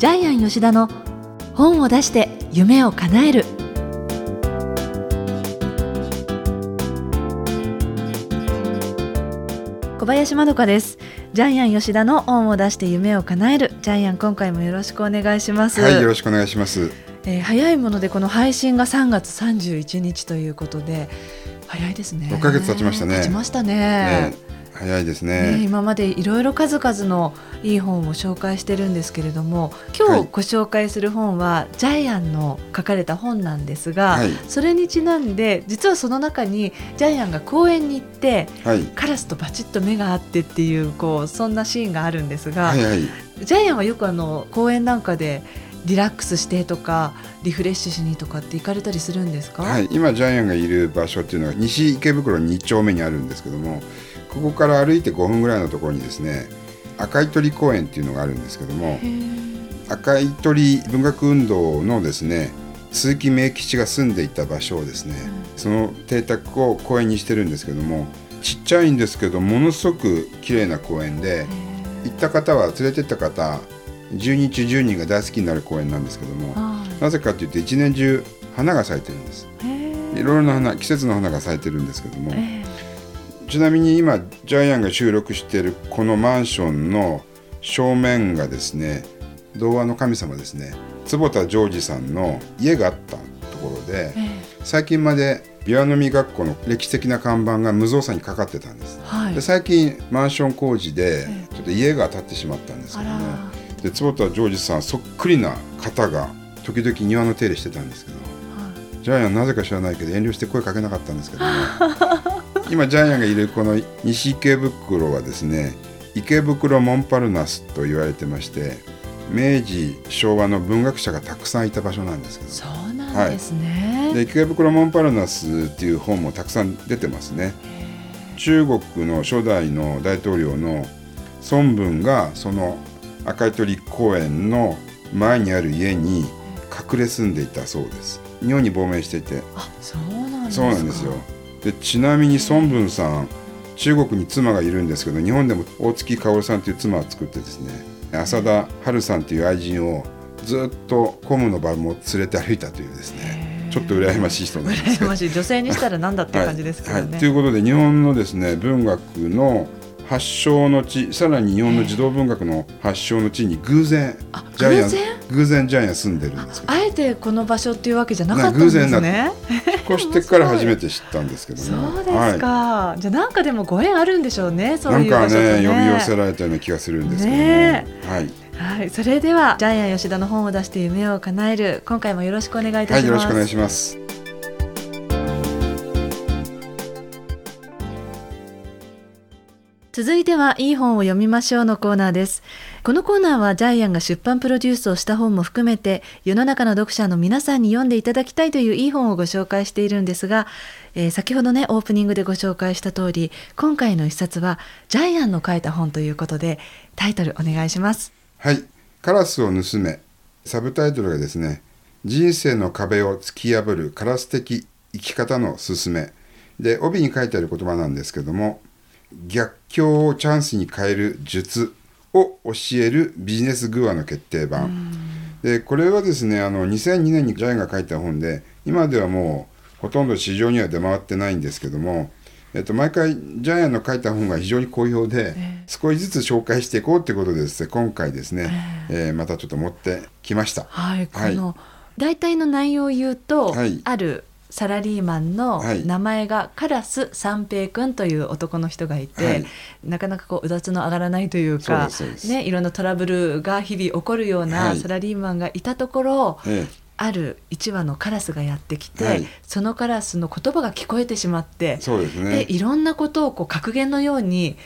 ジャイアン吉田の本を出して夢を叶える。小林まどかです。ジャイアン吉田の本を出して夢を叶える。ジャイアン今回もよろしくお願いします。はいよろしくお願いします。えー、早いものでこの配信が3月31日ということで早いですね。6ヶ月経ちましたね。経ちましたね。ね早いですね、ね、今までいろいろ数々のいい本を紹介してるんですけれども今日ご紹介する本は、ジャイアンの書かれた本なんですが、はい、それにちなんで実はその中にジャイアンが公園に行って、はい、カラスとバチッと目が合ってっていうこうそんなシーンがあるんですが、はいはい、ジャイアンはよくあの公園なんかでリラックスしてとかリフレッシュしにとかって行かれたりするんですか、はい、今ジャイアンがいる場所っていうのは西池袋2丁目にあるんですけどもここから歩いて5分ぐらいのところにですね赤い鳥公園っていうのがあるんですけども赤い鳥文学運動のですね鈴木明吉が住んでいた場所をですね、うん、その邸宅を公園にしてるんですけどもちっちゃいんですけどものすごく綺麗な公園で行った方は連れてった方10人中10人が大好きになる公園なんですけどもなぜかというと一年中花が咲いてるんです。いろいろな花季節の花が咲いてるんですけどもちなみに今ジャイアンが収録しているこのマンションの正面がですね童話の神様ですね坪田ジョージさんの家があったところで、最近まで琵琶の実学校の歴史的な看板が無造作にかかってたんです、はい、で最近マンション工事でちょっと家が建ってしまったんですけどねで坪田ジョージさんそっくりな方が時々庭の手入れしてたんですけど、はい、ジャイアンなぜか知らないけど遠慮して声かけなかったんですけどね 今ジャイアンがいるこの西池袋はですね池袋モンパルナスと言われてまして明治昭和の文学者がたくさんいた場所なんですけど。そうなんですね、はい、で池袋モンパルナスっていう本もたくさん出てますね。中国の初代の大統領の孫文がその赤い鳥公園の前にある家に隠れ住んでいたそうです。日本に亡命していて。あそうなんですよ。でちなみに孫文さん中国に妻がいるんですけど日本でも大月薫さんという妻を作ってですね浅田春さんという愛人をずっと公務の場も連れて歩いたというですねちょっと羨ましい人なんです羨ましい。女性にしたら何だって感じですけどね。はい。はい、ということで日本のですね文学の発祥の地さらに日本の児童文学の発祥の地に偶然ジャイアン偶然？ジャイアン住んでるんですあえてこの場所っていうわけじゃなかったんですね。引っ越してから 初めて知ったんですけどね。そうですか、はい、じゃあなんかでもご縁あるんでしょうねそういう場所とね、なんかね呼び寄せられたような気がするんですけどね、ね、はい。はい、それではジャイアン吉田の本を出して夢を叶える今回もよろしくお願いいたします、はい、よろしくお願いします続いてはいい本を読みましょうのコーナーです。このコーナーはジャイアンが出版プロデュースをした本も含めて世の中の読者の皆さんに読んでいただきたいといういい本をご紹介しているんですが、えー、先ほどねオープニングでご紹介した通り今回の一冊はジャイアンの書いた本ということでタイトルお願いします。はい。カラスを盗め。サブタイトルがですね人生の壁を突き破るカラス的生き方のすすめ。で帯に書いてある言葉なんですけども逆境をチャンスに変える術を教えるビジネスグアの決定版。でこれはですねあの2002年にジャイが書いた本で今ではもうほとんど市場には出回ってないんですけども、えっと、毎回ジャイアンの書いた本が非常に好評で、えー、少しずつ紹介していこうということでです。ね今回ですね、えー、えー、またちょっと持ってきました。はい、この、大体の内容を言うと、はい、あるサラリーマンの名前がカラス三平君という男の人がいて、はい、なかなかこううだつの上がらないというかね、いろんなトラブルが日々起こるようなサラリーマンがいたところ、はい、ある1羽のカラスがやってきて、はい、そのカラスの言葉が聞こえてしまってそうです、ね、でいろんなことをこう格言のように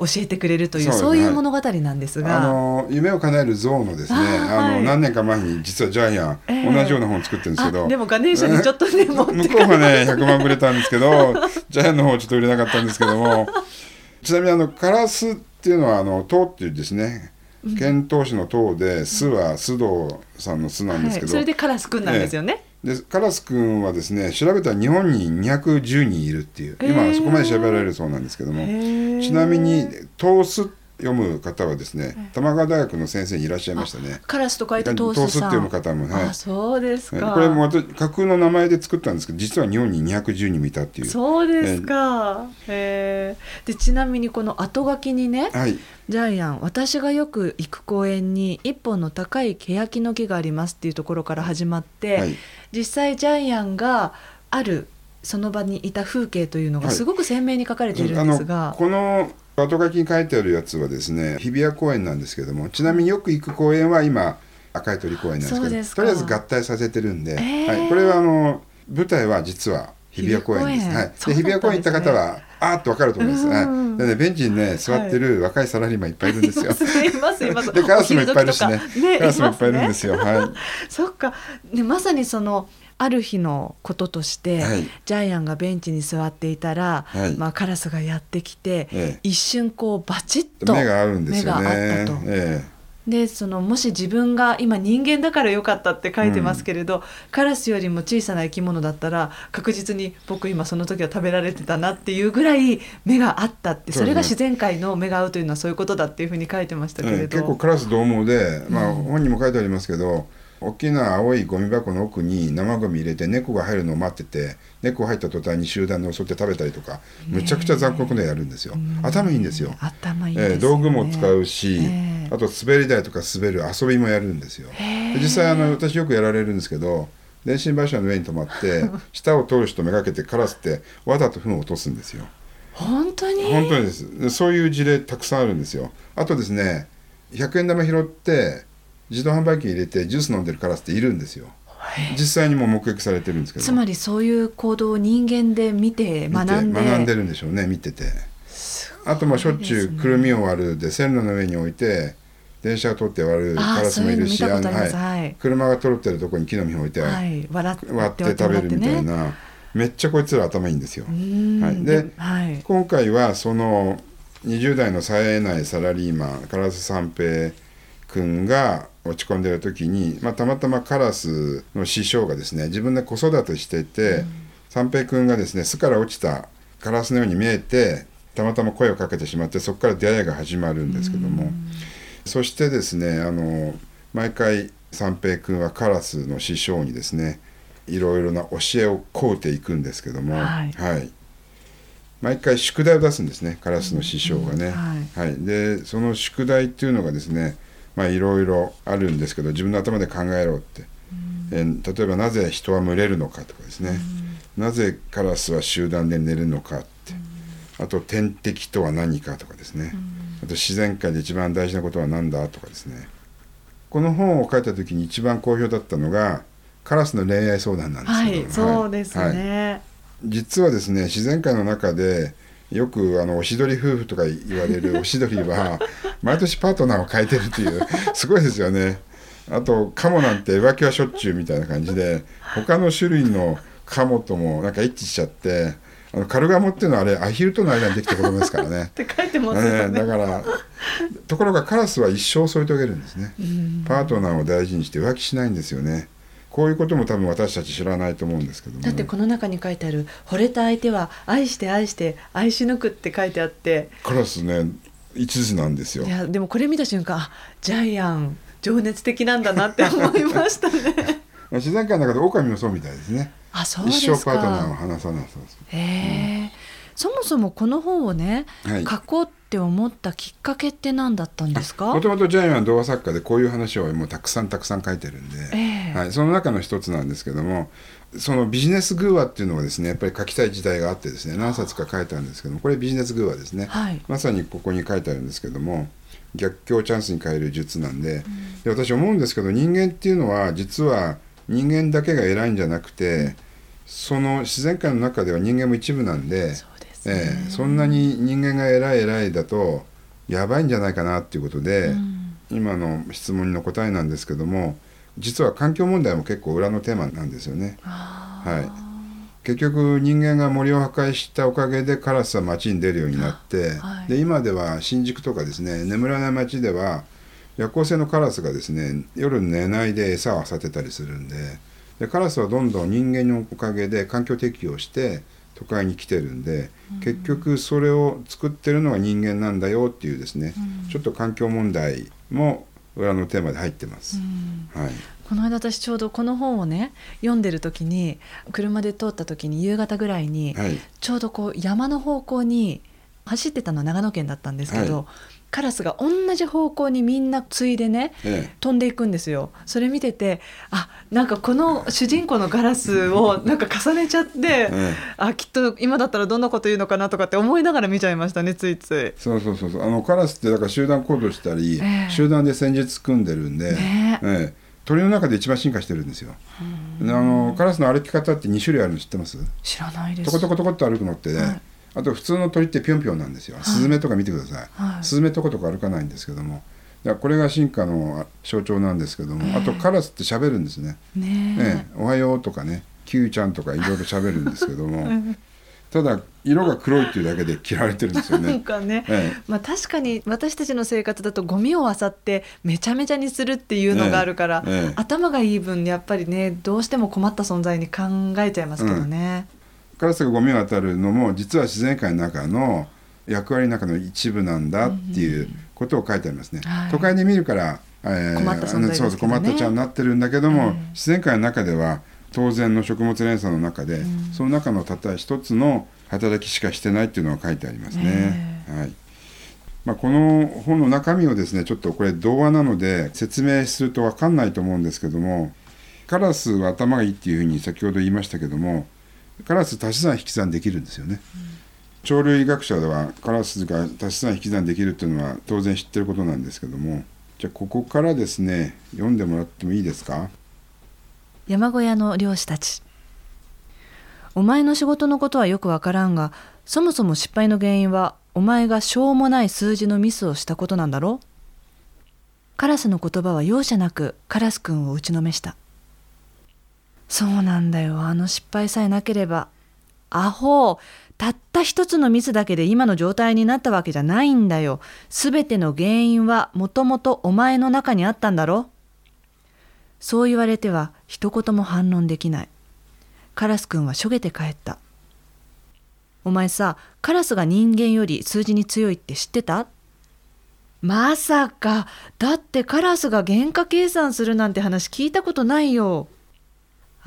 教えてくれるというそういう物語なんですが、あの夢を叶える像のですねあの、何年か前に実はジャイアン、えー、同じような本を作ってるんですけど。でもガネーシャにちょっとね向こうはね100万売れたんですけど ジャイアンの方ちょっと売れなかったんですけども。ちなみにあのカラスっていうのはあの塔っていうですね遣唐使の塔で巣は須藤さんの巣なんですけど、はい、それでカラスくんなんですよね、でカラス君はですね調べたら日本に210人いるっていう今そこまで調べられるそうなんですけどもちなみに通す読む方はですね、玉川大学の先生にいらっしゃいましたね。カラスと書いてトーストースって読む方もね。そうですか。これも私架空の名前で作ったんですけど、実は日本に210人もいたっていう。そうですか。えー、でちなみにこの後書きにね、はい、ジャイアン私がよく行く公園に一本の高い欅の木がありますっていうところから始まって、はい、実際ジャイアンがあるその場にいた風景というのがすごく鮮明に書かれているんですが、はい、この後書きに書いてあるやつはですね日比谷公園なんですけどもちなみによく行く公園は今赤い鳥公園なんですけどとりあえず合体させてるんで、えー、はい、これはあの舞台は実は日比谷公園です。はい、で日比谷公園行った方はあーっとわかると思います。はい。でねベンチにね座ってる若いサラリーマンいっぱいいるんですよ。いますいます。でカラスもいっぱいいるしね。カラスもいっぱいいるんですよ。はい。そっか。ねまさにそのある日のこととして、はい、ジャイアンがベンチに座っていたら、はい、まあ、カラスがやってきて、ええ、一瞬こうバチッと目が合うんですよね。ええでそのもし自分が今人間だからよかったって書いてますけれど、うん、カラスよりも小さな生き物だったら確実に僕今その時は食べられてたなっていうぐらい目があったってそれが自然界の目が合うというのはそういうことだっていうふうに書いてましたけれど、結構カラス獰猛で、まあ、本にも書いてありますけど、大きな青いゴミ箱の奥に生ゴミ入れて猫が入るのを待ってて猫入った途端に集団で襲って食べたりとかむちゃくちゃ残酷なやるんですよ。頭いいんですよ。頭いい、ね、えー、道具も使うし、あと滑り台とか滑る遊びもやるんですよ。実際あの私よくやられるんですけど電信柱の上に止まって 下を通る人めがけてカラスってわざと糞を落とすんですよ。本当に？本当にです。そういう事例たくさんあるんですよ。あとですね100円玉拾って自動販売機入れてジュース飲んでるカラスっているんですよ。実際にも目撃されてるんですけど。つまりそういう行動を人間で見て学んで。学んでるんでしょうね見てて。あとまあしょっちゅうくるみを割るで線路の上に置いて電車を通って割るカラスもいるし車が通ってるとこに木の実を置いて、はい、割って食べるみたいな、めっちゃこいつら頭いいんですよ。はい、で、はい、今回はその20代の冴えないサラリーマンカラス三平君が落ち込んでる時に、まあ、たまたまカラスの師匠がですね自分で子育てしていて、うん、三平君がですね巣から落ちたカラスのように見えてたまたま声をかけてしまってそこから出会いが始まるんですけども、うん、そしてですねあの毎回三平君はカラスの師匠にですねいろいろな教えを請うていくんですけども、はい、はい、毎回宿題を出すんですねカラスの師匠がね。うん。はい、はい、でその宿題っていうのがですねまあいろいろあるんですけど自分の頭で考えろって、え例えばなぜ人は群れるのかとかですね、なぜカラスは集団で寝るのかって、あと天敵とは何かとかですね、あと自然界で一番大事なことは何だとかですね。この本を書いた時に一番好評だったのがカラスの恋愛相談なんですけど、はい、そうですね、はい、実はですね自然界の中でよくあのおしどり夫婦とか言われるおしどりは 毎年パートナーを変えてるっていうすごいですよね。あとカモなんて浮気はしょっちゅうみたいな感じで他の種類のカモともなんか一致しちゃってあのカルガモっていうのはあれアヒルとの間にできた子供ですからね。って書いてますね、だからところがカラスは一生添い遂げるんですね。パートナーを大事にして浮気しないんですよね。こういうことも多分私たち知らないと思うんですけども、だってこの中に書いてある「惚れた相手は愛して愛して愛し抜く」って書いてあって。カラスね一途なんですよ。いやでもこれ見た瞬間ジャイアン情熱的なんだなって思いましたね。自然界の中で狼もそうみたいですね。あそうですか。一生パートナーを離さないそうです。へえ、うん、そもそもこの本をね、はい、書こうって思ったきっかけって何だったんですか？もともとジャイアンは童話作家でこういう話をもうたくさんたくさん書いてるんで、えー、はい、その中の一つなんですけどもそのビジネス偶話っていうのはですねやっぱり書きたい時代があってですね何冊か書いたんですけどもこれビジネス偶話ですね、はい、まさにここに書いてあるんですけども逆境チャンスに変える術なんでうん、で私思うんですけど人間っていうのは実は人間だけが偉いんじゃなくて、うん、その自然界の中では人間も一部なんで。ええ、そんなに人間が偉い偉いだとやばいんじゃないかなっていうことで、うん、今の質問の答えなんですけども実は環境問題も結構裏のテーマなんですよね。はい、結局人間が森を破壊したおかげでカラスは街に出るようになって、はい、で今では新宿とかですね眠らない街では夜行性のカラスがですね夜寝ないで餌を漁ってたりするんででカラスはどんどん人間のおかげで環境適応して都会に来てるんで、結局それを作ってるのが人間なんだよっていうですね、ちょっと環境問題も裏のテーマで入ってます。はい、この間私ちょうどこの本をね読んでる時に車で通った時に夕方ぐらいに、はい、ちょうどこう山の方向に走ってたのは長野県だったんですけど、はい、カラスが同じ方向にみんなついでね、ええ、飛んでいくんですよ。それ見ててあなんかこの主人公のガラスを なんか重ねちゃって、え、あきっと今だったらどんなこと言うのかなとかって思いながら見ちゃいましたねついつい。そうそうそうそう。あのカラスってだから集団行動したり、集団で戦術組んでるんで、ね。鳥の中で一番進化してるんですよ。あのカラスの歩き方って2種類あるの知ってます？知らないです。トコトコトコっと歩くのってね、はいあと普通の鳥ってぴょんぴょんなんですよ、はい、スズメとか見てください、はい、スズメとことか歩かないんですけども。これが進化の象徴なんですけども。あとカラスって喋るんですね。ねねおはようとかね。キューちゃんとかいろいろ喋るんですけども。ただ色が黒いっていうだけで嫌われてるんですよね。ね、ええ、まあ確かに私たちの生活だとゴミを漁ってめちゃめちゃにするっていうのがあるから、え、頭がいい分やっぱりねどうしても困った存在に考えちゃいますけどね。うんカラスがゴミを当たるのも実は自然界の中の役割の中の一部なんだっていうことを書いてありますね。はい、都会で見るから、えー、困った存在、ね、そう困ったちゃんになってるんだけども、自然界の中では当然の食物連鎖の中で、うん、その中のたった一つの働きしかしてないっていうのが書いてありますね。はい。まあ、この本の中身をですねちょっとこれ童話なので説明すると分かんないと思うんですけどもカラスは頭がいいっていうふうに先ほど言いましたけどもカラス足し算引き算できるんですよね。鳥類学者ではカラスが足し算引き算できるっていうのは当然知ってることなんですけども。じゃあここからですね読んでもらってもいいですか？山小屋の漁師たち。お前の仕事のことはよくわからんがそもそも失敗の原因はお前がしょうもない数字のミスをしたことなんだろカラスの言葉は容赦なくカラス君を打ちのめした。そうなんだよ。あの失敗さえなければ。アホたった一つのミスだけで今の状態になったわけじゃないんだよ。すべての原因はもともとお前の中にあったんだろそう言われては一言も反論できない。カラス君はしょげて帰った。お前さ、カラスが人間より数字に強いって知ってた？まさか、だってカラスが原価計算するなんて話聞いたことないよ。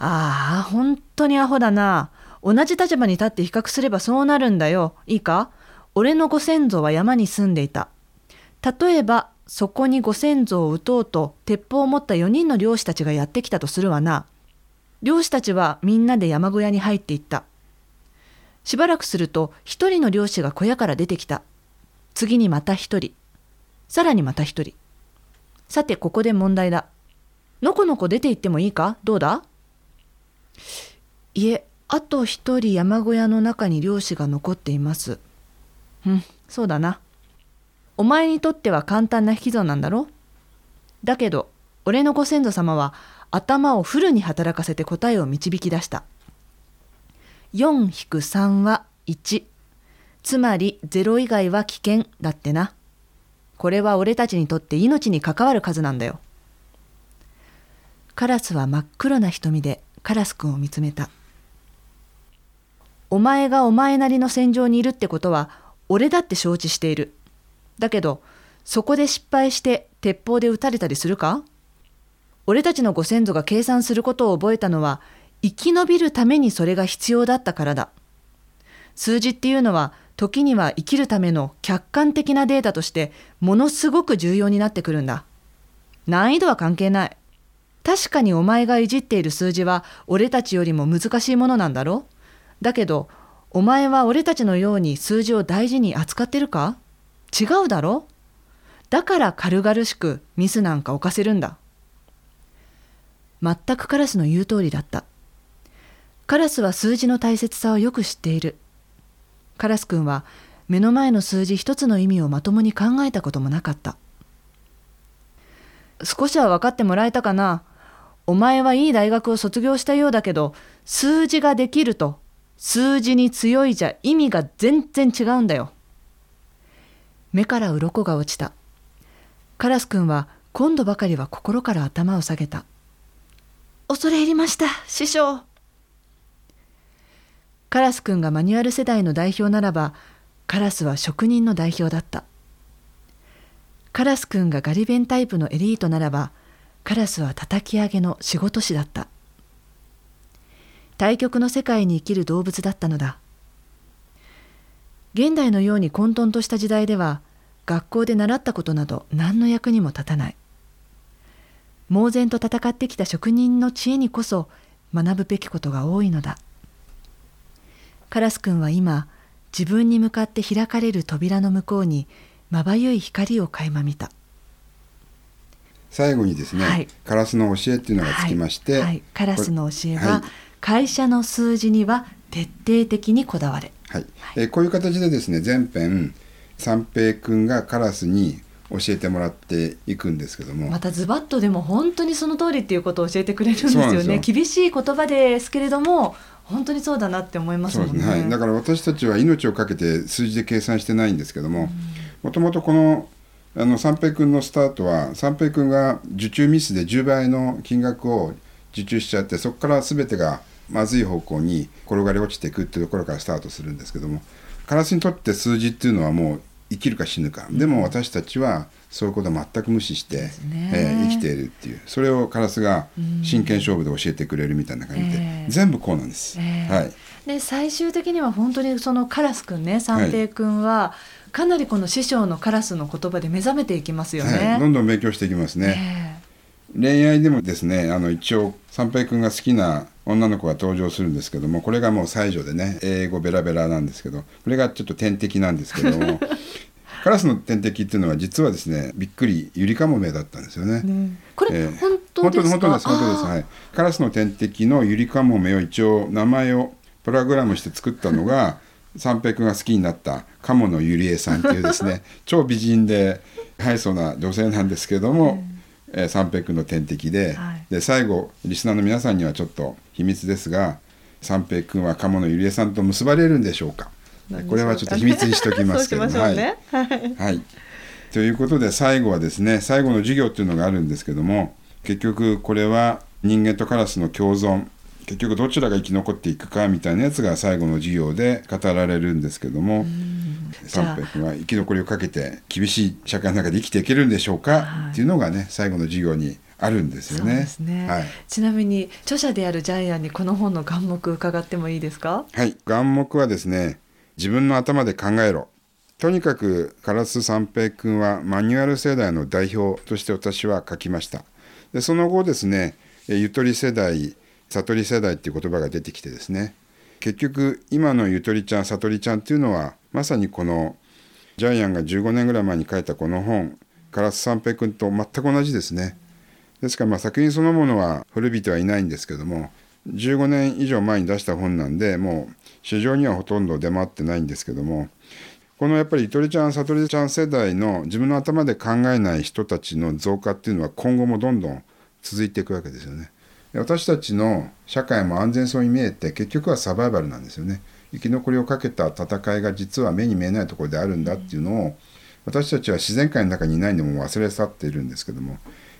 ああ、本当にアホだな。同じ立場に立って比較すればそうなるんだよ。いいか？俺のご先祖は山に住んでいた。例えば、そこにご先祖を撃とうと鉄砲を持った4人の漁師たちがやってきたとするわな。漁師たちはみんなで山小屋に入っていった。しばらくすると一人の漁師が小屋から出てきた。次にまた一人。さらにまた一人。さてここで問題だ。のこのこ出て行ってもいいか？どうだ？いえ、あと一人山小屋の中に漁師が残っています。うん、そうだな。お前にとっては簡単な引き算なんだろ？だけど、俺のご先祖様は頭をフルに働かせて答えを導き出した。4-3は1。つまり0以外は危険だってな。これは俺たちにとって命に関わる数なんだよ。カラスは真っ黒な瞳でカラス君を見つめた。お前がお前なりの戦場にいるってことは、俺だって承知している。だけど、そこで失敗して鉄砲で撃たれたりするか？俺たちのご先祖が計算することを覚えたのは、生き延びるためにそれが必要だったからだ。数字っていうのは、時には生きるための客観的なデータとして、ものすごく重要になってくるんだ。難易度は関係ない。確かにお前がいじっている数字は俺たちよりも難しいものなんだろだけど、お前は俺たちのように数字を大事に扱ってるか？違うだろ？だから軽々しくミスなんか犯せるんだ。全くカラスの言う通りだった。カラスは数字の大切さをよく知っている。カラス君は目の前の数字一つの意味をまともに考えたこともなかった。少しは分かってもらえたかな？お前はいい大学を卒業したようだけど、数字ができると、数字に強いじゃ意味が全然違うんだよ。目から鱗が落ちた。カラス君は今度ばかりは心から頭を下げた。恐れ入りました、師匠。カラス君がマニュアル世代の代表ならば、カラスは職人の代表だった。カラス君がガリ弁タイプのエリートならばカラスは叩き上げの仕事師だった。対極の世界に生きる動物だったのだ。現代のように混沌とした時代では学校で習ったことなど何の役にも立たない。猛然と戦ってきた職人の知恵にこそ学ぶべきことが多いのだ。カラス君は今自分に向かって開かれる扉の向こうにまばゆい光を垣間見た。最後にですね、はい、カラスの教えっていうのがつきまして、はい。はい、カラスの教えは、会社の数字には徹底的にこだわれ、はい。えー、こういう形でですね前編三平君がカラスに教えてもらっていくんですけども。またズバッとでも本当にその通りっていうことを教えてくれるんですよね。厳しい言葉ですけれども本当にそうだなって思いますもんね、ね、はい、だから私たちは命をかけて数字で計算してないんですけどももともとこのあの三平君のスタートは三平君が受注ミスで10倍の金額を受注しちゃってそこから全てがまずい方向に転がり落ちていくっていうところからスタートするんですけどもカラスにとって数字っていうのはもう生きるか死ぬか、でも私たちはそういうことを全く無視して、ね。えー、生きているっていう。それをカラスが真剣勝負で教えてくれるみたいな感じで、えー、全部こうなんです。えー、はい、で最終的には本当にそのカラスくんね三平君は、かなりこの師匠のカラスの言葉で目覚めていきますよね。はい、どんどん勉強していきますね。恋愛でもですねあの一応三平君が好きな女の子が登場するんですけどもこれがもう最女でね英語ベラベラなんですけどこれがちょっと天敵なんですけども カラスの天敵っていうのは実はですねびっくりゆりかもめだったんですよね。ねこれ、えー、本当ですか？本当です本当ですはい。カラスの天敵のゆりかもめを一応名前をプログラムして作ったのが三平君が好きになった鴨のゆりえさんっていうですね 超美人でハイソな女性なんですけども。えー、三平君の天敵ではい、で最後リスナーの皆さんにはちょっと秘密ですが三平君は鴨のゆりえさんと結ばれるんでしょうか。これはちょっと秘密にしておきますけども、ね、はい、はい、ということで最後はですね最後の授業っていうのがあるんですけども結局これは人間とカラスの共存結局どちらが生き残っていくかみたいなやつが最後の授業で語られるんですけども三平君は生き残りをかけて厳しい社会の中で生きていけるんでしょうか、はい、っていうのがね最後の授業にあるんですよね。ねはい、ちなみに著者であるジャイアンにこの本の眼目伺ってもいいですか？はい、眼目はですね、自分の頭で考えろ。とにかく唐津三平君はマニュアル世代の代表として私は書きました。でその後ですね、ゆとり世代、悟り世代っていう言葉が出てきてですね、結局今のゆとりちゃん、悟りちゃんっていうのはまさにこのジャイアンが15年ぐらい前に書いたこの本、唐津三平君と全く同じですね。ですからまあ作品そのものは古びてはいないんですけども15年以上前に出した本なんでもう市場にはほとんど出回ってないんですけどもこのやっぱりゆとりちゃん悟りちゃん世代の自分の頭で考えない人たちの増加っていうのは今後もどんどん続いていくわけですよね。私たちの社会も安全そうに見えて結局はサバイバルなんですよね。生き残りをかけた戦いが実は目に見えないところであるんだっていうのを私たちは自然界の中にいないんでも忘れ去っているんですけども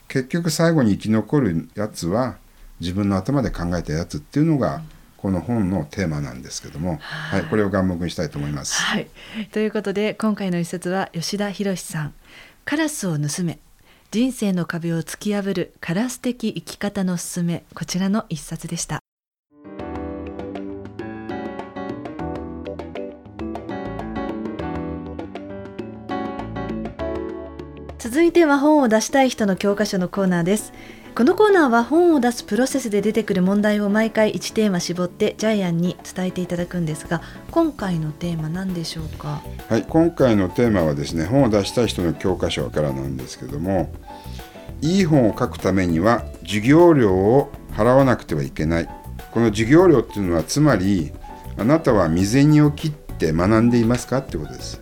結局最後に生き残るやつは自分の頭で考えたやつっていうのが、この本のテーマなんですけども、はい、はい、これを眼目にしたいと思います。はい、ということで今回の一節は吉田博さん「カラスを盗め人生の壁を突き破るカラス的生き方のすすめ」こちらの一冊でした。続いては本を出したい人の教科書のコーナーですこのコーナーは本を出すプロセスで出てくる問題を毎回1テーマ絞ってジャイアンに伝えていただくんですが今回のテーマ何でしょうか？はい今回のテーマはですね本を出したい人の教科書からなんですけどもいい本を書くためには授業料を払わなくてはいけない。この授業料っていうのはつまりあなたは未然を切って学んでいますか？ってことです。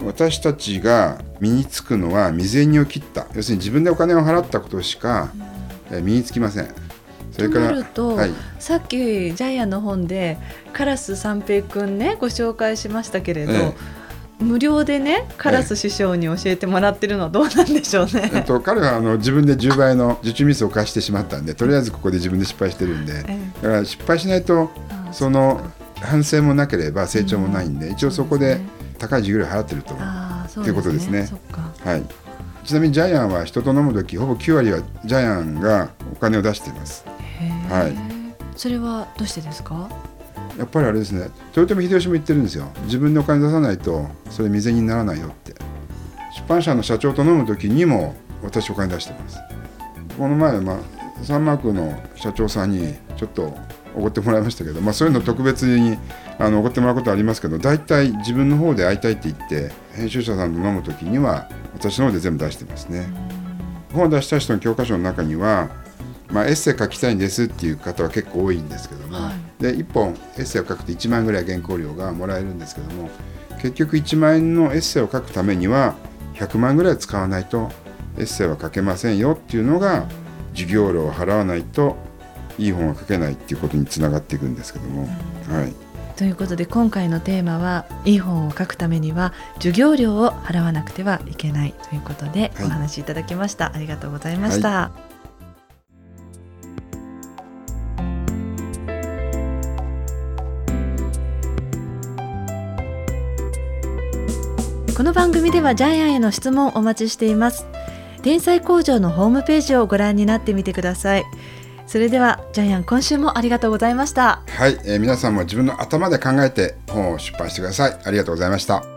私たちが身につくのは未然を切った。要するに自分でお金を払ったことしか身につきません。それからと、はい、さっきジャイアンの本でカラス三平君ねご紹介しましたけれど、ええ、無料でねカラス師匠に教えてもらってるのはどうなんでしょうね。えっと、彼はあの自分で10倍の受注ミスを犯してしまったんでとりあえずここで自分で失敗してるんで、だから失敗しないとその反省もなければ成長もないんで、一応そこで高い授業料払ってるとということですね。はいちなみにジャイアンは人と飲む時ほぼ9割はジャイアンがお金を出しています。はい。それはどうしてですか？やっぱりあれですね。豊臣秀吉も言ってるんですよ。自分でお金出さないとそれ未然にならないよって。出版社の社長と飲む時にも私お金出してます。この前まあサンマークの社長さんにちょっとおごってもらいましたけど、まあ、そういうの特別にあのおごってもらうことありますけど大体自分の方で会いたいって言って編集者さんと飲む時には私の方で全部出してますね。本を出した人の教科書の中には、まあ、エッセイ書きたいんですっていう方は結構多いんですけども、はい、で1本エッセイを書くと1万円ぐらい原稿料がもらえるんですけども結局1万円のエッセイを書くためには100万ぐらい使わないとエッセイは書けませんよっていうのが授業料を払わないといい本は書けないっていうことにつながっていくんですけども。はい。ということで今回のテーマはいい本を書くためには授業料を払わなくてはいけないということでお話しいただきました、はい、ありがとうございました。はい。この番組ではジャイアンへの質問お待ちしています。天才工場のホームページをご覧になってみてくださいそれではジャイアン今週もありがとうございました。はい、えー、皆さんも自分の頭で考えて本を出版してください。ありがとうございました。